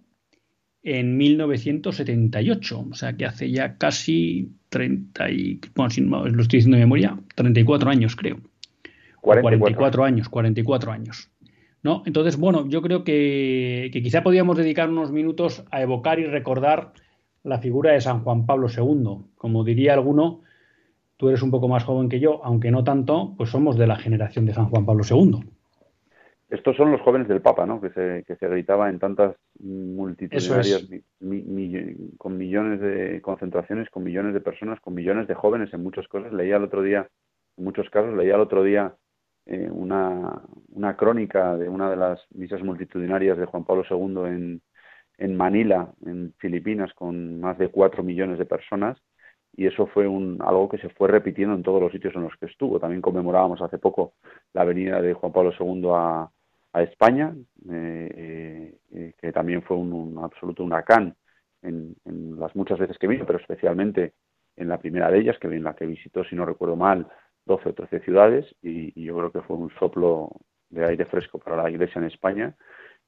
en 1978, o sea que hace ya casi 30 y, bueno, si lo estoy diciendo de memoria, 34 años creo. 44. años, 44 años. ¿No? Entonces, bueno, yo creo que, que, quizá podíamos dedicar unos minutos a evocar y recordar la figura de San Juan Pablo II. Como diría alguno, tú eres un poco más joven que yo, aunque no tanto, pues somos de la generación de San Juan Pablo II. Estos son los jóvenes del Papa, ¿no? Que se, que se gritaba en tantas multitudinarias, con millones de concentraciones, con millones de personas, con millones de jóvenes en muchas cosas. Leía el otro día, en muchos casos, leía el otro día eh, una, una crónica de una de las misas multitudinarias de Juan Pablo II en, en Manila, en Filipinas, con más de cuatro millones de personas, y eso fue un, algo que se fue repitiendo en todos los sitios en los que estuvo. También conmemorábamos hace poco la venida de Juan Pablo II a, España, eh, eh, que también fue un, absoluto huracán en, las muchas veces que vino, pero especialmente en la primera de ellas, que en la que visitó, si no recuerdo mal, 12 o 13 ciudades, y, y yo creo que fue un soplo de aire fresco para la Iglesia en España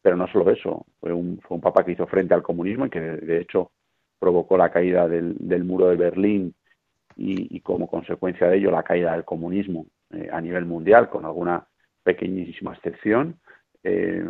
pero no solo eso, fue un, fue un papa que hizo frente al comunismo y que de, hecho provocó la caída del, del muro de Berlín y, como consecuencia de ello la caída del comunismo eh, a nivel mundial, con alguna pequeñísima excepción. Eh,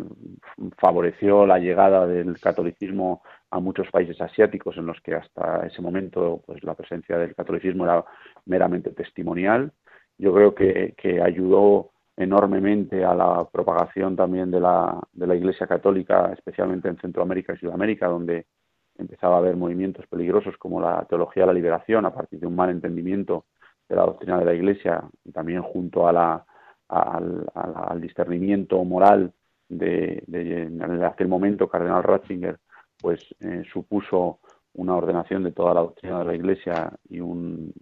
favoreció la llegada del catolicismo a muchos países asiáticos en los que hasta ese momento pues la presencia del catolicismo era meramente testimonial. Yo creo que, que ayudó enormemente a la propagación también de la, de la Iglesia Católica, especialmente en Centroamérica y Sudamérica, donde empezaba a haber movimientos peligrosos como la teología de la liberación a partir de un mal entendimiento de la doctrina de la Iglesia y también junto a la, al, discernimiento moral de, en aquel momento Cardenal Ratzinger, pues eh, supuso una ordenación de toda la doctrina de la Iglesia y un,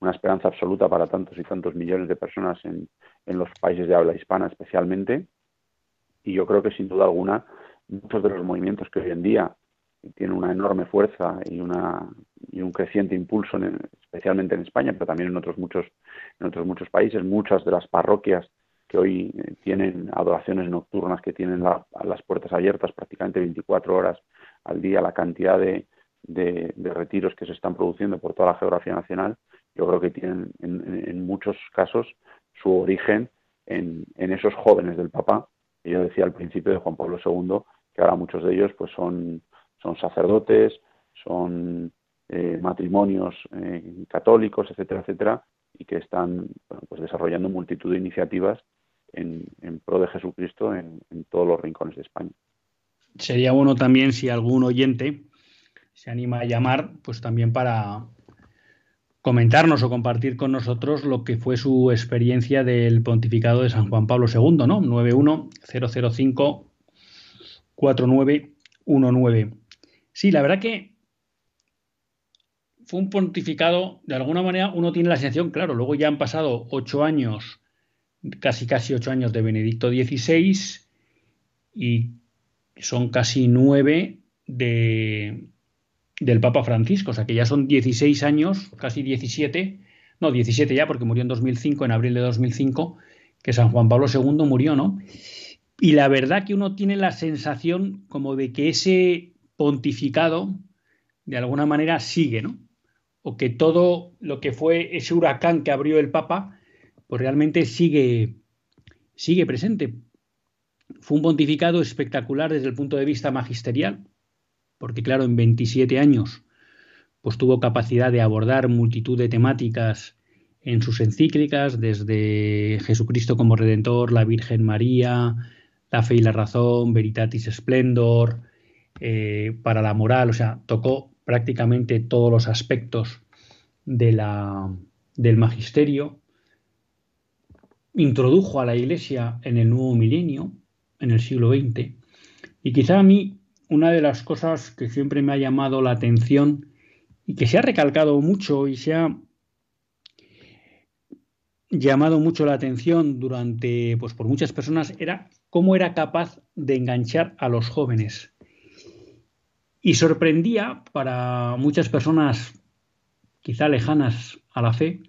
una esperanza absoluta para tantos y tantos millones de personas en, en los países de habla hispana especialmente. Y yo creo que sin duda alguna muchos de los movimientos que hoy en día tienen una enorme fuerza y, una, y un creciente impulso, especialmente en España, pero también en otros muchos, en otros muchos países, muchas de las parroquias que hoy eh, tienen adoraciones nocturnas, que tienen las puertas abiertas prácticamente 24 horas al día, la cantidad de, de, retiros que se están produciendo por toda la geografía nacional, yo creo que tienen en, muchos casos su origen en, esos jóvenes del Papa, que yo decía al principio de Juan Pablo II, que ahora muchos de ellos pues son, son sacerdotes, son eh, matrimonios eh, católicos, etcétera, etcétera, y que están pues desarrollando multitud de iniciativas en, pro de Jesucristo en, en todos los rincones de España. Sería bueno también si algún oyente se anima a llamar, pues también para, comentarnos o compartir con nosotros lo que fue su experiencia del pontificado de San Juan Pablo II, ¿no? 91005 4919. Sí, la verdad que fue un pontificado, de alguna manera uno tiene la sensación, claro, luego ya han pasado ocho años, casi casi ocho años de Benedicto XVI y son casi nueve de, del Papa Francisco, o sea que ya son 16 años, casi 17, no, 17 ya, porque murió en 2005, en abril de 2005, que San Juan Pablo II murió, ¿no? Y la verdad que uno tiene la sensación como de que ese pontificado, de alguna manera, sigue, ¿no? O que todo lo que fue ese huracán que abrió el Papa, pues realmente sigue, sigue presente. Fue un pontificado espectacular desde el punto de vista magisterial, porque claro, en 27 años pues tuvo capacidad de abordar multitud de temáticas en sus encíclicas, desde Jesucristo como Redentor, la Virgen María, la fe y la razón, Veritatis Splendor, eh, para la moral, o sea, tocó prácticamente todos los aspectos de la, del magisterio, introdujo a la Iglesia en el nuevo milenio, en el siglo XX, y quizá a mí una de las cosas que siempre me ha llamado la atención y que se ha recalcado mucho y se ha llamado mucho la atención durante, pues por muchas personas, era cómo era capaz de enganchar a los jóvenes. Y sorprendía para muchas personas quizá lejanas a la fe,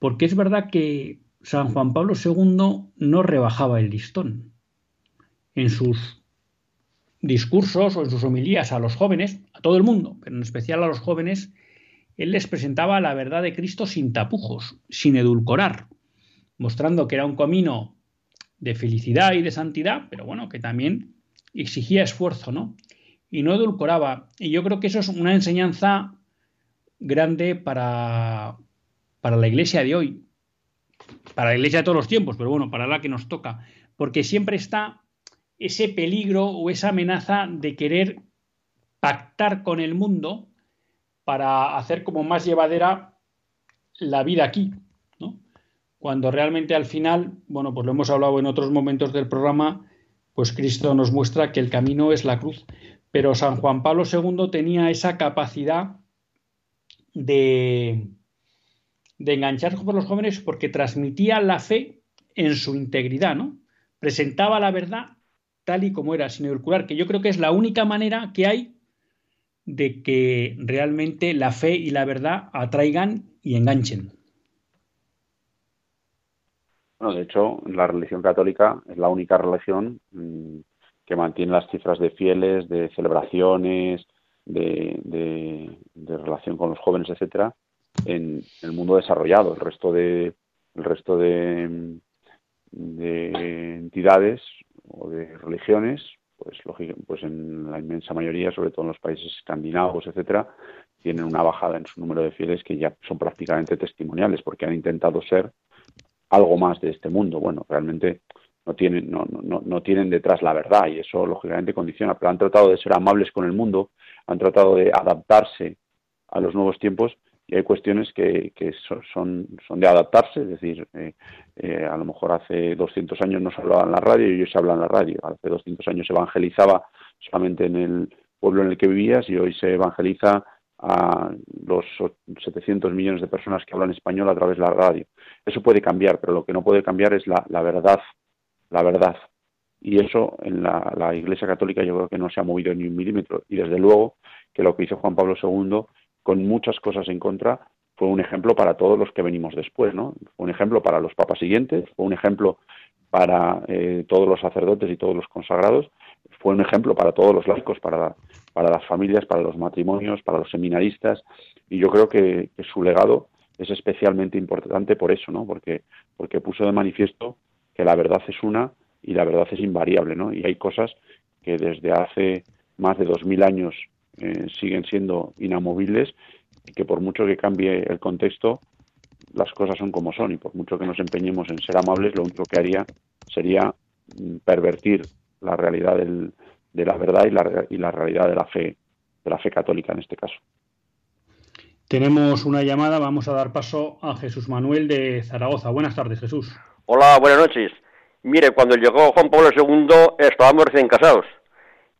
porque es verdad que San Juan Pablo II no rebajaba el listón. En sus discursos o en sus homilías a los jóvenes, a todo el mundo, pero en especial a los jóvenes, él les presentaba la verdad de Cristo sin tapujos, sin edulcorar, mostrando que era un camino de felicidad y de santidad, pero bueno, que también exigía esfuerzo, ¿no? Y no edulcoraba. Y yo creo que eso es una enseñanza grande para, para la iglesia de hoy, para la iglesia de todos los tiempos, pero bueno, para la que nos toca, porque siempre está ese peligro o esa amenaza de querer pactar con el mundo para hacer como más llevadera la vida aquí. Cuando realmente al final, bueno, pues lo hemos hablado en otros momentos del programa, pues Cristo nos muestra que el camino es la cruz. Pero San Juan Pablo II tenía esa capacidad de, de engancharse con los jóvenes porque transmitía la fe en su integridad, ¿no? Presentaba la verdad tal y como era, sin edulcorar, que yo creo que es la única manera que hay de que realmente la fe y la verdad atraigan y enganchen. Bueno, de hecho, la religión católica es la única religión mm, que mantiene las cifras de fieles, de celebraciones, de, relación con los jóvenes, etcétera, en el mundo desarrollado. El resto de el resto de, de entidades o de religiones pues, pues en la inmensa mayoría, sobre todo en los países escandinavos, etcétera, tienen una bajada en su número de fieles que ya son prácticamente testimoniales, porque han intentado ser algo más de este mundo. Bueno, realmente no tienen, no, no, no tienen detrás la verdad y eso lógicamente condiciona, pero han tratado de ser amables con el mundo, han tratado de adaptarse a los nuevos tiempos y hay cuestiones que, que son, son de adaptarse, es decir, eh, eh, a lo mejor hace 200 años no se hablaba en la radio y hoy se habla en la radio, hace 200 años se evangelizaba solamente en el pueblo en el que vivías y hoy se evangeliza a los 700 millones de personas que hablan español a través de la radio. Eso puede cambiar, pero lo que no puede cambiar es la, la verdad, la verdad. Y eso en la, Iglesia Católica yo creo que no se ha movido ni un milímetro. Y desde luego que lo que hizo Juan Pablo II con muchas cosas en contra, fue un ejemplo para todos los que venimos después, ¿no? Fue un ejemplo para los papas siguientes, fue un ejemplo para eh, todos los sacerdotes y todos los consagrados, fue un ejemplo para todos los laicos, para, para las familias, para los matrimonios, para los seminaristas, y yo creo que, su legado es especialmente importante por eso, ¿no? Porque, porque puso de manifiesto que la verdad es una y la verdad es invariable, ¿no? Y hay cosas que desde hace más de dos mil años eh, siguen siendo inamovibles y que por mucho que cambie el contexto, las cosas son como son y por mucho que nos empeñemos en ser amables, lo único que haría sería mm, pervertir la realidad de la verdad y la, y la realidad de la fe, de la fe católica en este caso. Tenemos una llamada, vamos a dar paso a Jesús Manuel de Zaragoza. Buenas tardes, Jesús. Hola, buenas noches. Mire, cuando llegó Juan Pablo II estábamos recién casados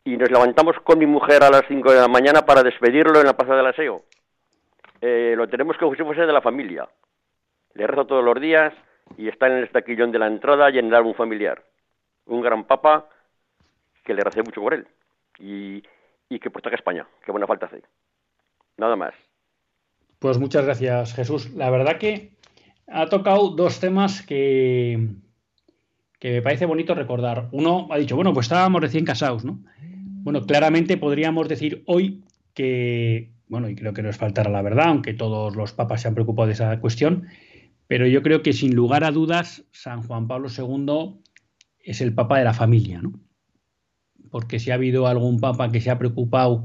y nos levantamos con mi mujer a las 5 de la mañana para despedirlo en la Plaza del Aseo. Eh, lo tenemos como si fuese de la familia. Le rezo todos los días y está en el estaquillón de la entrada y en el álbum familiar. Un gran papa que le recé mucho por él y, que a España. Qué buena falta hace. Nada más. Pues muchas gracias, Jesús. La verdad que ha tocado dos temas que, que me parece bonito recordar. Uno ha dicho, bueno, pues estábamos recién casados, ¿no? Bueno, claramente podríamos decir hoy que, bueno, y creo que nos faltará la verdad, aunque todos los papas se han preocupado de esa cuestión, pero yo creo que sin lugar a dudas San Juan Pablo II es el papa de la familia, ¿no? Porque si ha habido algún papa que se ha preocupado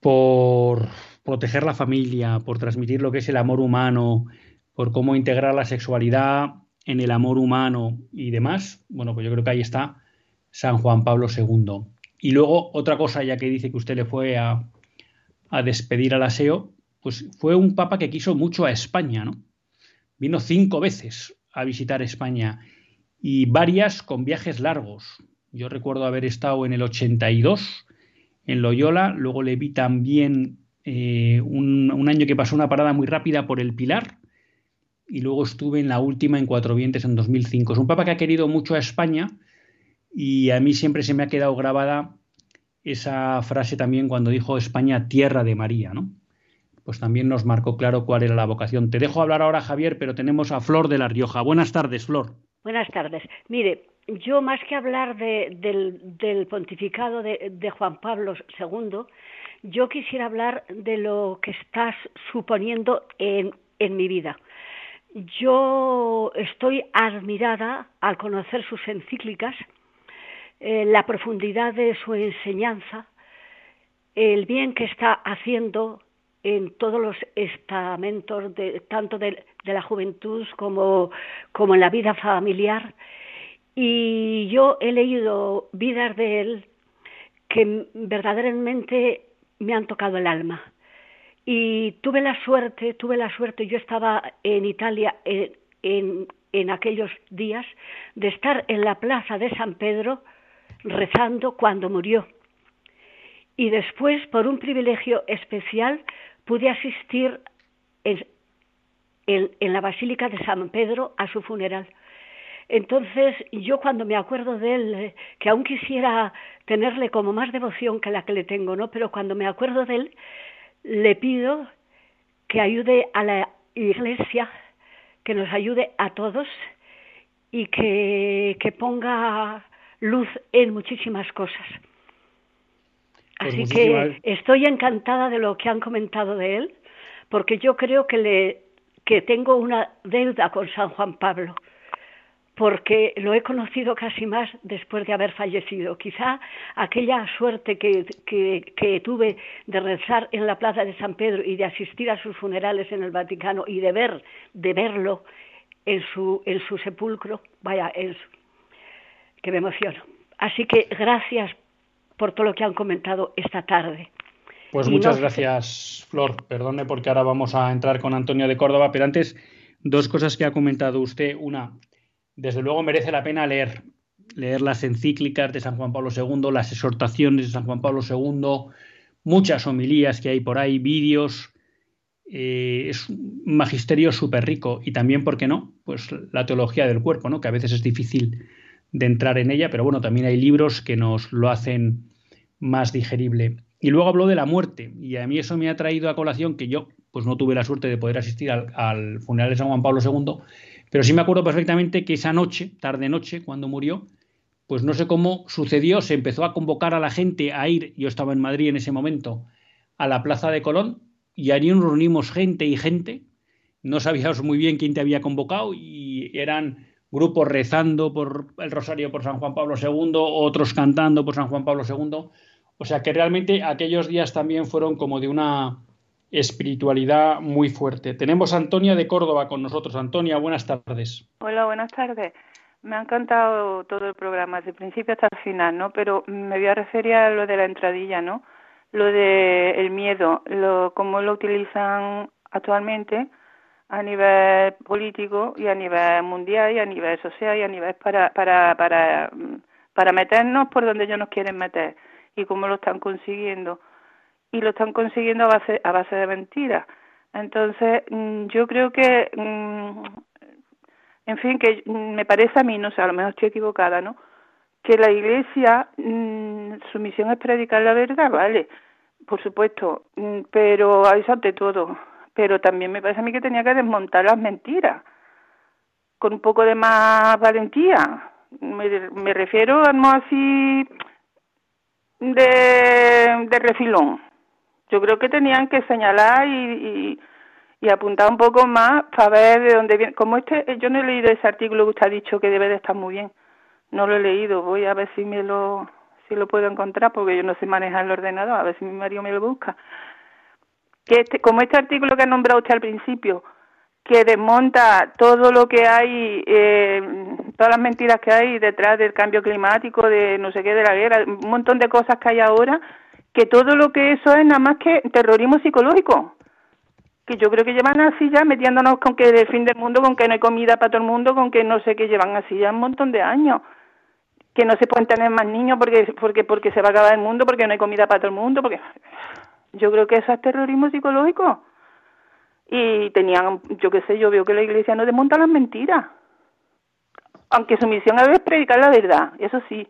por proteger la familia, por transmitir lo que es el amor humano, por cómo integrar la sexualidad en el amor humano y demás, bueno, pues yo creo que ahí está San Juan Pablo II. Y luego otra cosa, ya que dice que usted le fue a, a despedir al aseo, pues fue un papa que quiso mucho a España, ¿no? Vino cinco veces a visitar España y varias con viajes largos. Yo recuerdo haber estado en el 82 en Loyola, luego le vi también eh, un, año que pasó una parada muy rápida por el Pilar y luego estuve en la última en Cuatro Vientes en 2005. Es un papa que ha querido mucho a España y a mí siempre se me ha quedado grabada esa frase también cuando dijo España tierra de María, ¿no? Pues también nos marcó claro cuál era la vocación. Te dejo hablar ahora, Javier, pero tenemos a Flor de La Rioja. Buenas tardes, Flor. Buenas tardes. Mire, yo más que hablar del, pontificado de, Juan Pablo II, yo quisiera hablar de lo que estás suponiendo en, mi vida. Yo estoy admirada al conocer sus encíclicas, eh, la profundidad de su enseñanza, el bien que está haciendo en todos los estamentos, de, tanto de, la juventud como, como en la vida familiar. Y yo he leído vidas de él que verdaderamente me han tocado el alma. Y tuve la suerte, tuve la suerte, yo estaba en Italia en, en, en aquellos días, de estar en la plaza de San Pedro rezando cuando murió. Y después, por un privilegio especial, pude asistir en, en, la Basílica de San Pedro a su funeral. Entonces, yo cuando me acuerdo de él, eh, que aún quisiera tenerle como más devoción que la que le tengo, ¿no? Pero cuando me acuerdo de él, le pido que ayude a la Iglesia, que nos ayude a todos y que, que ponga luz en muchísimas cosas. Pues Así que estoy encantada de lo que han comentado de él, porque yo creo que, le, que tengo una deuda con San Juan Pablo, porque lo he conocido casi más después de haber fallecido. Quizá aquella suerte que, que, tuve de rezar en la plaza de San Pedro y de asistir a sus funerales en el Vaticano y de ver, de verlo en su, en su sepulcro, vaya, es que me emociono. Así que gracias por todo lo que han comentado esta tarde. Pues muchas gracias, Flor. Perdone porque ahora vamos a entrar con Antonio de Córdoba, pero antes dos cosas que ha comentado usted. Una, desde luego merece la pena leer, leer las encíclicas de San Juan Pablo II, las exhortaciones de San Juan Pablo II, muchas homilías que hay por ahí, vídeos. Eh, es un magisterio súper rico y también, ¿por qué no? Pues la teología del cuerpo, ¿no? Que a veces es difícil de entrar en ella, pero bueno, también hay libros que nos lo hacen más digerible. Y luego habló de la muerte, y a mí eso me ha traído a colación que yo pues no tuve la suerte de poder asistir al, funeral de San Juan Pablo II, pero sí me acuerdo perfectamente que esa noche, tarde noche, cuando murió, pues no sé cómo sucedió, se empezó a convocar a la gente a ir, yo estaba en Madrid en ese momento, a la Plaza de Colón, y allí nos reunimos gente y gente, no sabíamos muy bien quién te había convocado, y eran grupos rezando por el rosario por San Juan Pablo II, otros cantando por San Juan Pablo II. O sea que realmente aquellos días también fueron como de una espiritualidad muy fuerte. Tenemos a Antonia de Córdoba con nosotros. Antonia, buenas tardes. Hola, buenas tardes. Me ha encantado todo el programa, desde el principio hasta el final, ¿no? Pero me voy a referir a lo de la entradilla, ¿no? Lo de el miedo, lo, cómo lo utilizan actualmente a nivel político y a nivel mundial y a nivel social y a nivel para, para, para, para meternos por donde ellos nos quieren meter y cómo lo están consiguiendo. Y lo están consiguiendo a base, a base de mentiras. Entonces, mm, yo creo que, mm, en fin, que me parece a mí, no sé, a lo mejor estoy equivocada, ¿no? Que la Iglesia, mm, su misión es predicar la verdad, ¿vale? Por supuesto, pero eso ante todo pero también me parece a mí que tenía que desmontar las mentiras con un poco de más valentía. Me, me refiero no así de, de refilón. Yo creo que tenían que señalar y, y, apuntar un poco más para ver de dónde viene. Como este, yo no he leído ese artículo que usted ha dicho que debe de estar muy bien. No lo he leído. Voy a ver si me lo si lo puedo encontrar porque yo no sé manejar el ordenador. A ver si mi marido me lo busca que este, como este artículo que ha nombrado usted al principio, que desmonta todo lo que hay, eh, todas las mentiras que hay detrás del cambio climático, de no sé qué, de la guerra, un montón de cosas que hay ahora, que todo lo que eso es nada más que terrorismo psicológico. Que yo creo que llevan así ya metiéndonos con que el fin del mundo, con que no hay comida para todo el mundo, con que no sé qué, llevan así ya un montón de años. Que no se pueden tener más niños porque, porque, porque se va a acabar el mundo, porque no hay comida para todo el mundo, porque yo creo que eso es terrorismo psicológico y tenían, yo qué sé, yo veo que la iglesia no desmonta las mentiras. Aunque su misión es predicar la verdad, eso sí,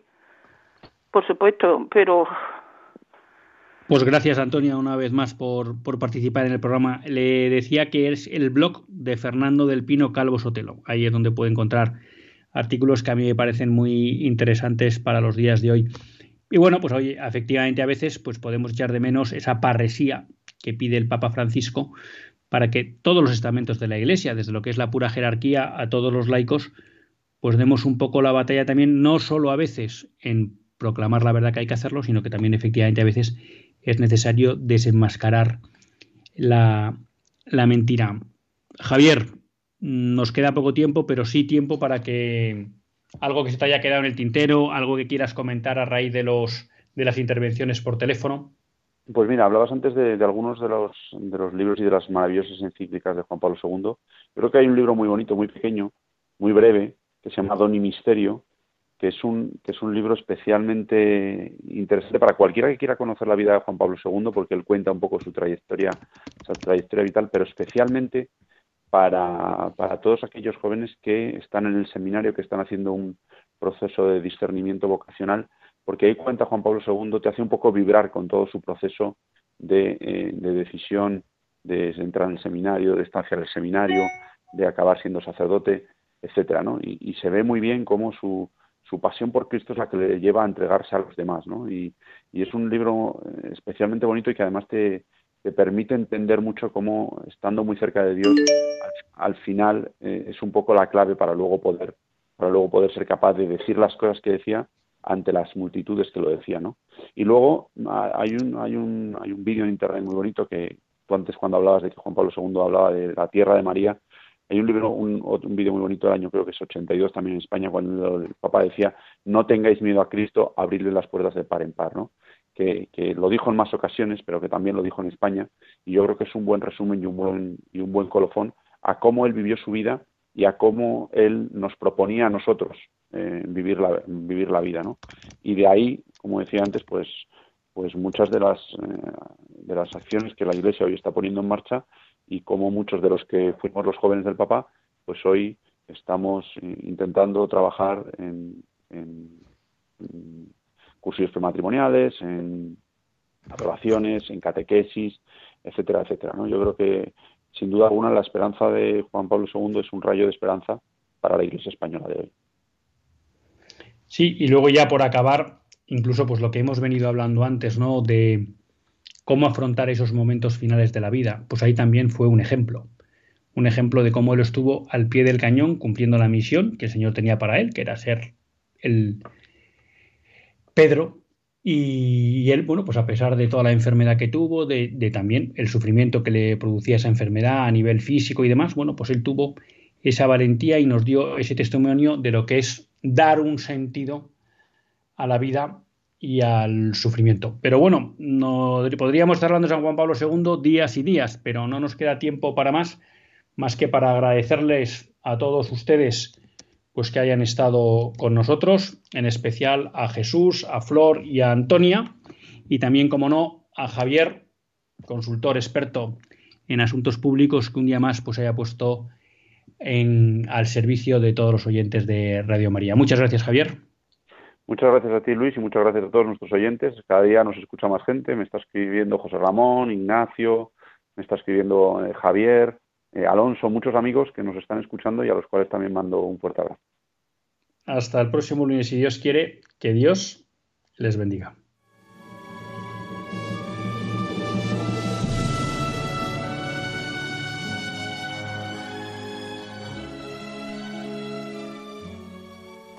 por supuesto, pero... Pues gracias, Antonia, una vez más por, por participar en el programa. Le decía que es el blog de Fernando del Pino Calvo Sotelo. Ahí es donde puede encontrar artículos que a mí me parecen muy interesantes para los días de hoy. Y bueno, pues hoy efectivamente a veces pues podemos echar de menos esa parresía que pide el Papa Francisco para que todos los estamentos de la Iglesia, desde lo que es la pura jerarquía a todos los laicos, pues demos un poco la batalla también, no solo a veces en proclamar la verdad que hay que hacerlo, sino que también efectivamente a veces es necesario desenmascarar la, la mentira. Javier, nos queda poco tiempo, pero sí tiempo para que algo que se te haya quedado en el tintero, algo que quieras comentar a raíz de los de las intervenciones por teléfono. Pues mira, hablabas antes de, algunos de los, de los libros y de las maravillosas encíclicas de Juan Pablo II. Creo que hay un libro muy bonito, muy pequeño, muy breve, que se llama Don y Misterio, que es un, que es un libro especialmente interesante para cualquiera que quiera conocer la vida de Juan Pablo II, porque él cuenta un poco su trayectoria, su trayectoria vital, pero especialmente para, para todos aquellos jóvenes que están en el seminario, que están haciendo un proceso de discernimiento vocacional porque ahí cuenta Juan Pablo II, te hace un poco vibrar con todo su proceso de, eh, decisión, de entrar en el seminario, de estancia en el seminario, de acabar siendo sacerdote, etcétera, ¿no? Y, se ve muy bien cómo su, su pasión por Cristo es la que le lleva a entregarse a los demás, ¿no? Y, es un libro eh, especialmente bonito y que además te, te, permite entender mucho cómo, estando muy cerca de Dios, al, final eh, es un poco la clave para luego poder para luego poder ser capaz de decir las cosas que decía ante las multitudes que lo decían, ¿no? Y luego hay un, hay un, hay un vídeo en internet muy bonito que tú antes cuando hablabas de que Juan Pablo II hablaba de la tierra de María, hay un libro, un, un vídeo muy bonito del año, creo que es 82 también en España, cuando el Papa decía, no tengáis miedo a Cristo, abrirle las puertas de par en par, ¿no? Que, lo dijo en más ocasiones, pero que también lo dijo en España, y yo creo que es un buen resumen y un buen, y un buen colofón a cómo él vivió su vida y a cómo él nos proponía a nosotros eh, vivir, la, vivir la vida, ¿no? Y de ahí, como decía antes, pues, pues muchas de las, eh, de las acciones que la Iglesia hoy está poniendo en marcha y como muchos de los que fuimos los jóvenes del Papa, pues hoy estamos intentando trabajar en, en, cursos prematrimoniales, en aprobaciones, en catequesis, etcétera, etcétera. ¿no? Yo creo que, sin duda alguna, la esperanza de Juan Pablo II es un rayo de esperanza para la Iglesia española de hoy. Sí, y luego ya por acabar, incluso pues lo que hemos venido hablando antes, ¿no? De cómo afrontar esos momentos finales de la vida. Pues ahí también fue un ejemplo. Un ejemplo de cómo él estuvo al pie del cañón cumpliendo la misión que el Señor tenía para él, que era ser el Pedro. Y, él, bueno, pues a pesar de toda la enfermedad que tuvo, de, también el sufrimiento que le producía esa enfermedad a nivel físico y demás, bueno, pues él tuvo esa valentía y nos dio ese testimonio de lo que es dar un sentido a la vida y al sufrimiento. Pero bueno, no, podríamos estar hablando de San Juan Pablo II días y días, pero no nos queda tiempo para más, más que para agradecerles a todos ustedes pues que hayan estado con nosotros, en especial a Jesús, a Flor y a Antonia, y también, como no, a Javier, consultor experto en asuntos públicos, que un día más pues haya puesto al servicio de todos los oyentes de Radio María. Muchas gracias, Javier. Muchas gracias a ti, Luis, y muchas gracias a todos nuestros oyentes. Cada día nos escucha más gente. Me está escribiendo José Ramón, Ignacio, me está escribiendo eh, Javier, eh, Alonso, muchos amigos que nos están escuchando y a los cuales también mando un fuerte abrazo. Hasta el próximo lunes, si Dios quiere, que Dios les bendiga.